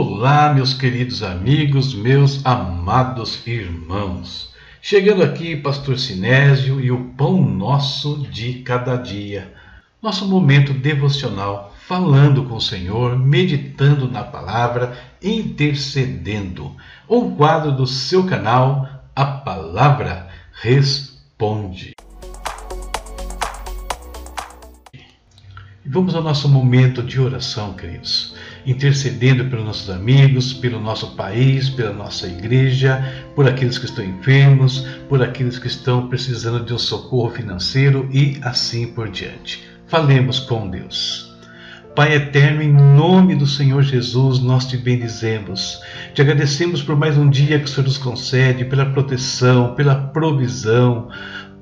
Olá, meus queridos amigos, meus amados irmãos. Chegando aqui, Pastor Sinésio e o Pão Nosso de Cada Dia. Nosso momento devocional, falando com o Senhor, meditando na palavra, intercedendo. Um quadro do seu canal, A Palavra Responde. Vamos ao nosso momento de oração, queridos intercedendo pelos nossos amigos, pelo nosso país, pela nossa igreja, por aqueles que estão enfermos, por aqueles que estão precisando de um socorro financeiro e assim por diante. Falemos com Deus. Pai eterno, em nome do Senhor Jesus, nós te bendizemos. Te agradecemos por mais um dia que o Senhor nos concede, pela proteção, pela provisão.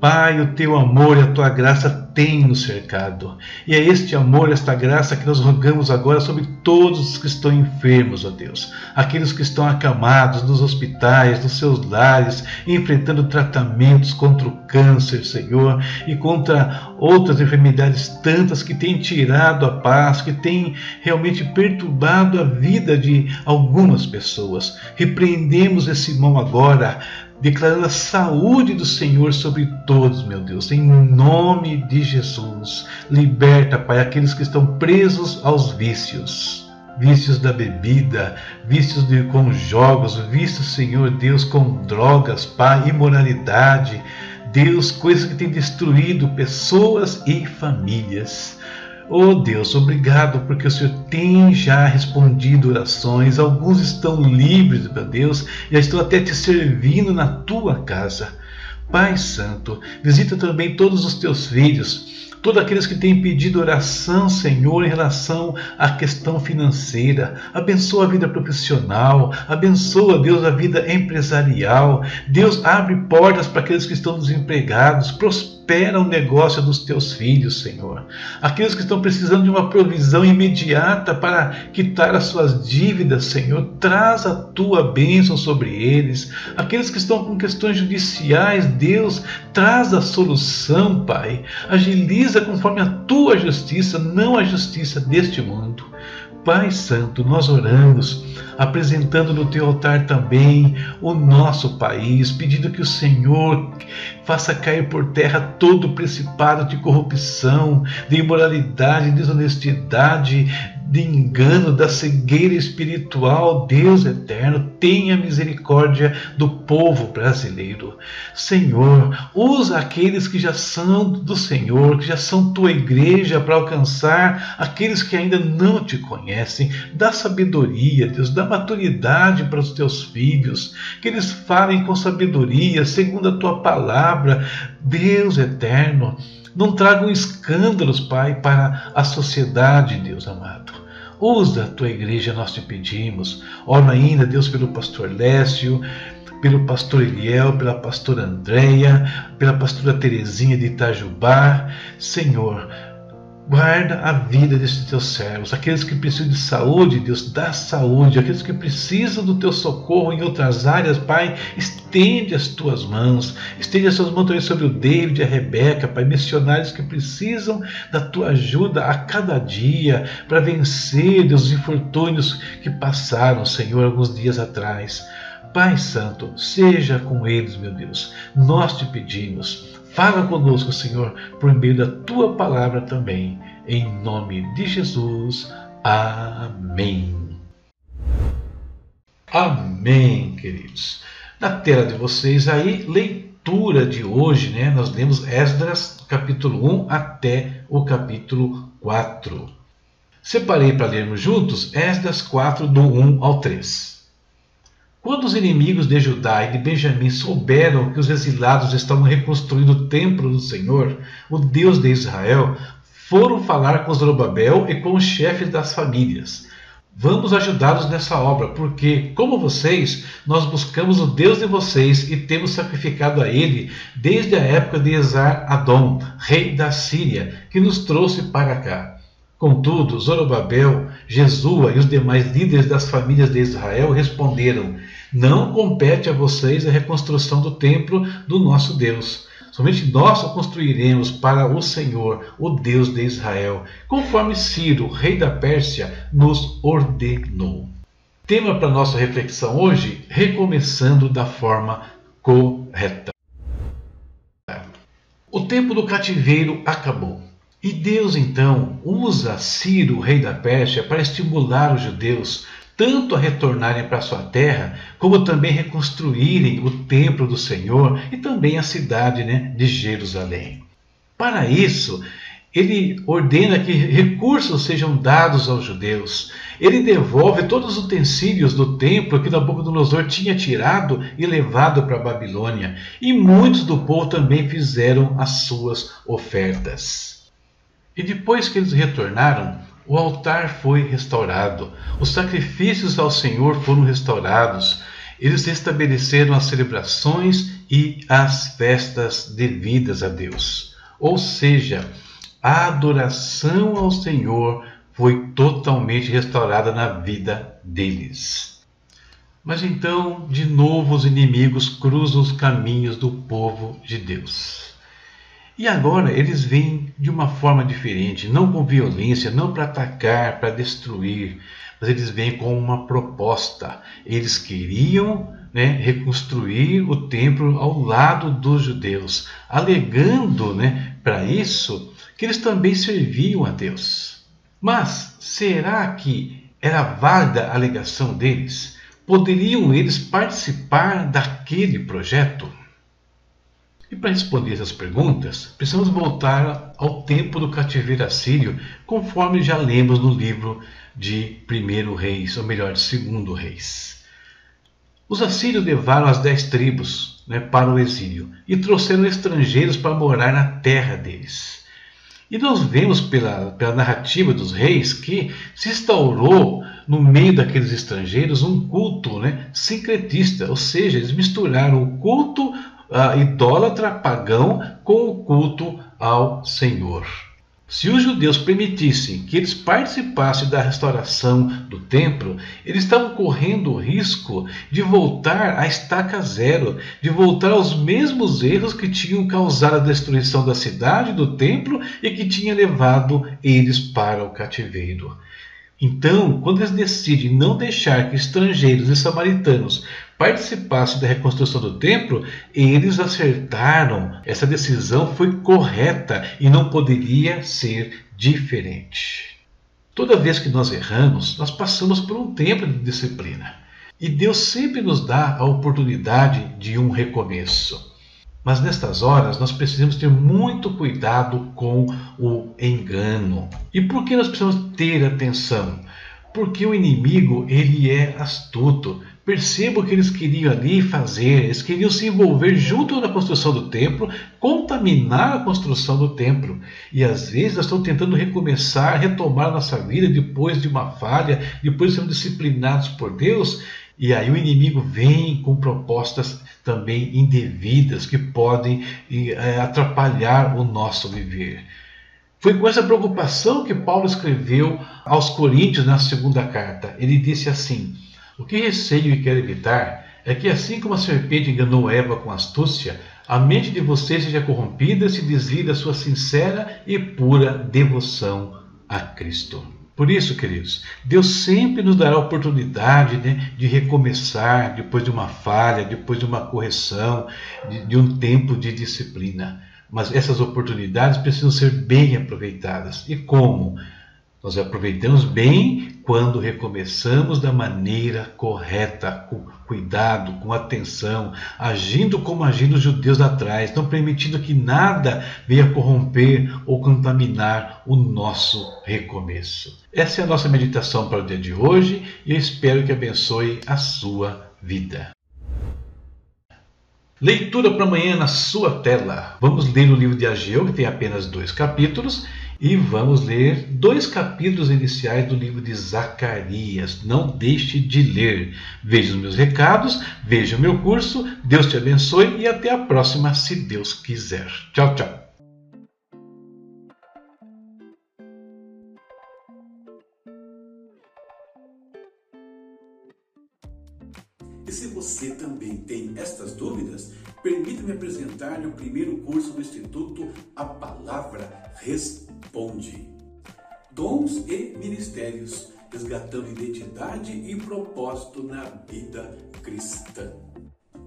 Pai, o teu amor e a tua graça tem nos cercado. E é este amor, esta graça que nós rogamos agora sobre todos os que estão enfermos, ó Deus. Aqueles que estão acamados nos hospitais, nos seus lares, enfrentando tratamentos contra o câncer, Senhor, e contra outras enfermidades tantas que têm tirado a paz, que têm realmente perturbado a vida de algumas pessoas. Repreendemos esse mal agora declarando a saúde do Senhor sobre todos, meu Deus, em nome de Jesus. Liberta, Pai, aqueles que estão presos aos vícios. Vícios da bebida, vícios de, com jogos, vícios, Senhor Deus, com drogas, Pai, imoralidade. Deus, coisas que têm destruído pessoas e famílias. Oh Deus, obrigado porque o Senhor tem já respondido orações. Alguns estão livres, meu Deus, e estão até te servindo na tua casa. Pai Santo, visita também todos os teus filhos todos aqueles que têm pedido oração, Senhor, em relação à questão financeira. Abençoa a vida profissional, abençoa, Deus, a vida empresarial. Deus abre portas para aqueles que estão desempregados, prospera o negócio dos teus filhos, Senhor. Aqueles que estão precisando de uma provisão imediata para quitar as suas dívidas, Senhor, traz a tua bênção sobre eles. Aqueles que estão com questões judiciais, Deus, traz a solução, Pai. Agiliza conforme a tua justiça, não a justiça deste mundo. Pai Santo, nós oramos, apresentando no teu altar também o nosso país, pedindo que o Senhor faça cair por terra todo o principado de corrupção, de imoralidade, desonestidade, de engano, da cegueira espiritual, Deus eterno, tenha misericórdia do povo brasileiro. Senhor, usa aqueles que já são do Senhor, que já são tua igreja, para alcançar aqueles que ainda não te conhecem. Dá sabedoria, Deus, dá maturidade para os teus filhos, que eles falem com sabedoria, segundo a tua palavra. Deus eterno, não tragam escândalos, Pai, para a sociedade, Deus amado. Usa a tua igreja, nós te pedimos. Ora ainda, Deus, pelo pastor Lécio, pelo pastor Eliel, pela pastora Andréia, pela pastora Terezinha de Itajubá. Senhor, Guarda a vida desses teus servos, aqueles que precisam de saúde, Deus, dá saúde, aqueles que precisam do teu socorro em outras áreas, Pai, estende as tuas mãos, estende as tuas mãos também sobre o David e a Rebeca, Pai, missionários que precisam da tua ajuda a cada dia para vencer, Deus, os infortúnios que passaram, Senhor, alguns dias atrás. Pai Santo, seja com eles, meu Deus. Nós te pedimos. Fala conosco, Senhor, por meio da tua palavra também. Em nome de Jesus. Amém. Amém, queridos. Na tela de vocês aí, leitura de hoje, né? Nós lemos Esdras, capítulo 1 até o capítulo 4. Separei para lermos juntos Esdras 4, do 1 ao 3. Quando os inimigos de Judá e de Benjamim souberam que os exilados estavam reconstruindo o templo do Senhor, o Deus de Israel, foram falar com Zorobabel e com os chefes das famílias. Vamos ajudá-los nessa obra, porque, como vocês, nós buscamos o Deus de vocês e temos sacrificado a ele desde a época de Esar Adom, rei da Síria, que nos trouxe para cá. Contudo, Zorobabel, Jesua e os demais líderes das famílias de Israel responderam: Não compete a vocês a reconstrução do templo do nosso Deus. Somente nós o construiremos para o Senhor, o Deus de Israel, conforme Ciro, rei da Pérsia, nos ordenou. Tema para nossa reflexão hoje: recomeçando da forma correta. O tempo do cativeiro acabou. E Deus então usa Ciro, rei da Pérsia, para estimular os judeus tanto a retornarem para sua terra, como também reconstruírem o templo do Senhor e também a cidade né, de Jerusalém. Para isso, ele ordena que recursos sejam dados aos judeus. Ele devolve todos os utensílios do templo que Nabucodonosor tinha tirado e levado para a Babilônia. E muitos do povo também fizeram as suas ofertas. E depois que eles retornaram, o altar foi restaurado, os sacrifícios ao Senhor foram restaurados, eles restabeleceram as celebrações e as festas devidas a Deus. Ou seja, a adoração ao Senhor foi totalmente restaurada na vida deles. Mas então, de novo, os inimigos cruzam os caminhos do povo de Deus. E agora eles vêm de uma forma diferente, não com violência, não para atacar, para destruir, mas eles vêm com uma proposta. Eles queriam né, reconstruir o templo ao lado dos judeus, alegando né, para isso que eles também serviam a Deus. Mas será que era válida a alegação deles? Poderiam eles participar daquele projeto? E para responder essas perguntas, precisamos voltar ao tempo do cativeiro assírio, conforme já lemos no livro de 1 Reis, ou melhor, de 2 Reis. Os assírios levaram as dez tribos né, para o exílio e trouxeram estrangeiros para morar na terra deles. E nós vemos pela, pela narrativa dos reis que se instaurou no meio daqueles estrangeiros um culto né, sincretista, ou seja, eles misturaram o culto uh, idólatra pagão com o culto ao Senhor. Se os judeus permitissem que eles participassem da restauração do templo, eles estavam correndo o risco de voltar à estaca zero, de voltar aos mesmos erros que tinham causado a destruição da cidade, do templo e que tinha levado eles para o cativeiro. Então, quando eles decidem não deixar que estrangeiros e samaritanos participassem da reconstrução do templo, eles acertaram. Essa decisão foi correta e não poderia ser diferente. Toda vez que nós erramos, nós passamos por um tempo de disciplina. E Deus sempre nos dá a oportunidade de um recomeço. Mas nestas horas nós precisamos ter muito cuidado com o engano. E por que nós precisamos ter atenção? Porque o inimigo ele é astuto. Perceba o que eles queriam ali fazer. Eles queriam se envolver junto na construção do templo, contaminar a construção do templo. E às vezes nós estamos tentando recomeçar, retomar nossa vida depois de uma falha, depois de sermos disciplinados por Deus. E aí o inimigo vem com propostas também indevidas que podem é, atrapalhar o nosso viver. Foi com essa preocupação que Paulo escreveu aos Coríntios na segunda carta. Ele disse assim: O que receio e quero evitar é que, assim como a serpente enganou Eva com astúcia, a mente de vocês seja corrompida e se desvie da sua sincera e pura devoção a Cristo. Por isso, queridos, Deus sempre nos dará a oportunidade né, de recomeçar depois de uma falha, depois de uma correção, de, de um tempo de disciplina. Mas essas oportunidades precisam ser bem aproveitadas. E como? Nós aproveitamos bem quando recomeçamos da maneira correta, com cuidado, com atenção, agindo como agindo os judeus atrás, não permitindo que nada venha corromper ou contaminar o nosso recomeço. Essa é a nossa meditação para o dia de hoje e eu espero que abençoe a sua vida. Leitura para amanhã na sua tela. Vamos ler o livro de Ageu, que tem apenas dois capítulos, e vamos ler dois capítulos iniciais do livro de Zacarias. Não deixe de ler. Veja os meus recados, veja o meu curso. Deus te abençoe e até a próxima, se Deus quiser. Tchau, tchau. O primeiro curso do Instituto A Palavra Responde. Dons e Ministérios resgatando identidade e propósito na vida cristã.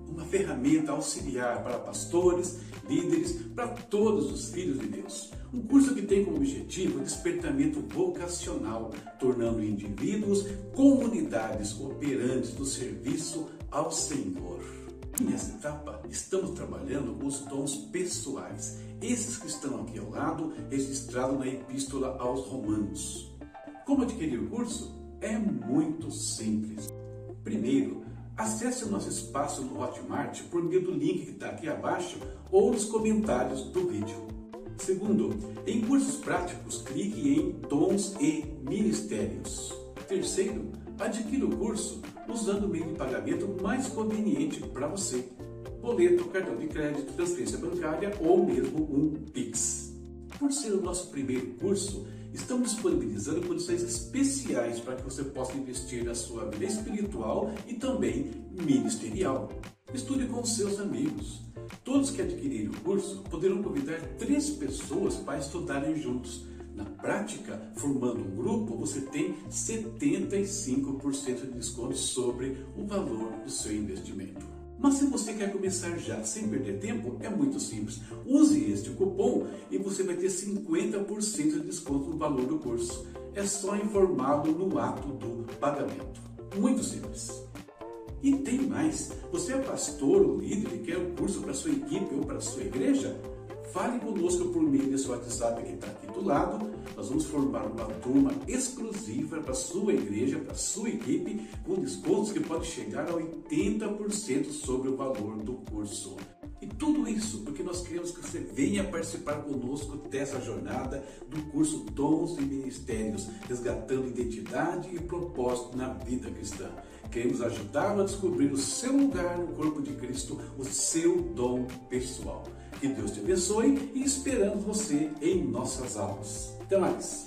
Uma ferramenta auxiliar para pastores, líderes, para todos os filhos de Deus. Um curso que tem como objetivo o despertamento vocacional, tornando indivíduos comunidades operantes do serviço ao Senhor. Nessa etapa, estamos trabalhando os dons pessoais, esses que estão aqui ao lado, registrados na Epístola aos Romanos. Como adquirir o curso? É muito simples. Primeiro, acesse o nosso espaço no Hotmart por meio do link que está aqui abaixo ou nos comentários do vídeo. Segundo, em cursos práticos, clique em Dons e Ministérios. Terceiro, adquira o curso usando o meio de pagamento mais conveniente para você. Boleto, cartão de crédito, transferência bancária ou mesmo um Pix. Por ser o nosso primeiro curso, estamos disponibilizando condições especiais para que você possa investir na sua vida espiritual e também ministerial. Estude com seus amigos. Todos que adquirirem o curso poderão convidar três pessoas para estudarem juntos na prática, formando um grupo, você tem 75% de desconto sobre o valor do seu investimento. Mas se você quer começar já sem perder tempo, é muito simples. Use este cupom e você vai ter 50% de desconto no valor do curso. É só informá-lo no ato do pagamento. Muito simples. E tem mais. Você é pastor ou líder e quer um curso para sua equipe ou para sua igreja? Fale conosco por meio desse WhatsApp que está aqui do lado. Nós vamos formar uma turma exclusiva para sua igreja, para sua equipe, com descontos que podem chegar a 80% sobre o valor do curso. E tudo isso porque nós queremos que você venha participar conosco dessa jornada do curso Dons e Ministérios, resgatando identidade e propósito na vida cristã. Queremos ajudá-lo a descobrir o seu lugar no corpo de Cristo, o seu dom pessoal. Que Deus te abençoe e esperamos você em nossas aulas. Até mais!